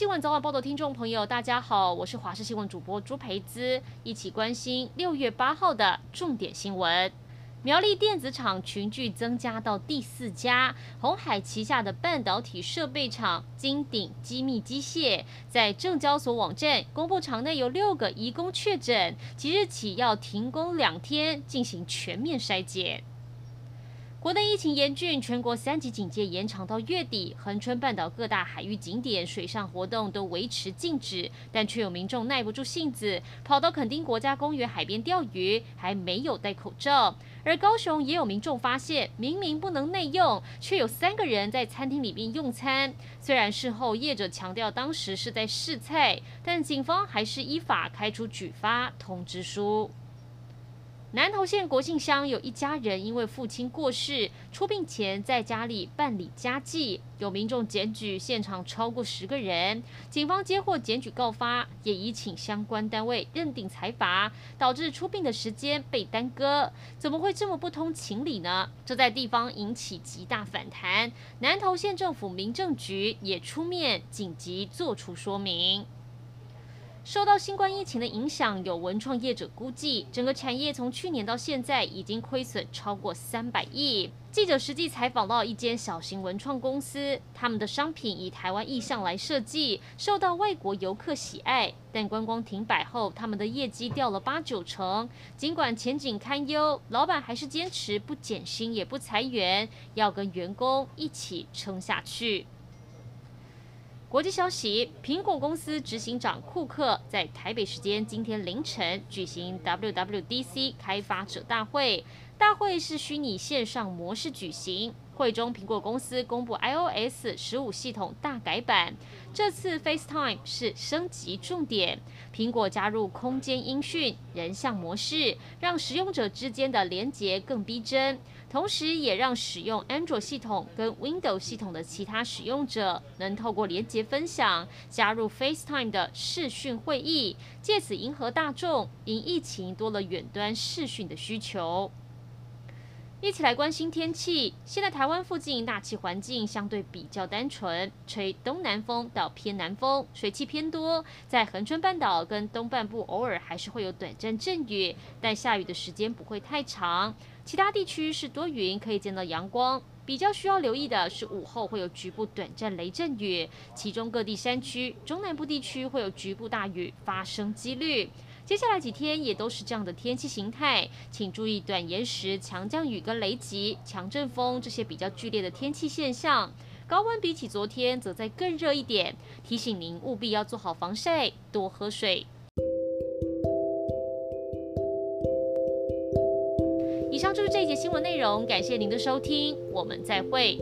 新闻早晚报的听众朋友，大家好，我是华视新闻主播朱培姿，一起关心六月八号的重点新闻。苗栗电子厂群聚增加到第四家，鸿海旗下的半导体设备厂金鼎精密机械在证交所网站公布，厂内有六个移工确诊，即日起要停工两天，进行全面筛检。国内疫情严峻，全国三级警戒延长到月底。恒春半岛各大海域景点水上活动都维持禁止，但却有民众耐不住性子，跑到垦丁国家公园海边钓鱼，还没有戴口罩。而高雄也有民众发现，明明不能内用，却有三个人在餐厅里面用餐。虽然事后业者强调当时是在试菜，但警方还是依法开出举发通知书。南投县国姓乡有一家人因为父亲过世，出殡前在家里办理家祭，有民众检举现场超过十个人，警方接获检举告发，也已请相关单位认定裁罚，导致出殡的时间被耽搁。怎么会这么不通情理呢？这在地方引起极大反弹，南投县政府民政局也出面紧急做出说明。受到新冠疫情的影响，有文创业者估计，整个产业从去年到现在已经亏损超过三百亿。记者实际采访到一间小型文创公司，他们的商品以台湾意象来设计，受到外国游客喜爱。但观光停摆后，他们的业绩掉了八九成。尽管前景堪忧，老板还是坚持不减薪也不裁员，要跟员工一起撑下去。国际消息：苹果公司执行长库克在台北时间今天凌晨举行 WWDC 开发者大会，大会是虚拟线上模式举行。会中，苹果公司公布 iOS 十五系统大改版，这次 FaceTime 是升级重点。苹果加入空间音讯、人像模式，让使用者之间的连结更逼真，同时也让使用 Android 系统跟 Windows 系统的其他使用者能透过连结分享，加入 FaceTime 的视讯会议，借此迎合大众因疫情多了远端视讯的需求。一起来关心天气。现在台湾附近大气环境相对比较单纯，吹东南风到偏南风，水汽偏多。在恒春半岛跟东半部偶尔还是会有短暂阵雨，但下雨的时间不会太长。其他地区是多云，可以见到阳光。比较需要留意的是午后会有局部短暂雷阵雨，其中各地山区、中南部地区会有局部大雨发生几率。接下来几天也都是这样的天气形态，请注意短延时强降雨跟雷击、强阵风这些比较剧烈的天气现象。高温比起昨天则再更热一点，提醒您务必要做好防晒，多喝水。以上就是这一节新闻内容，感谢您的收听，我们再会。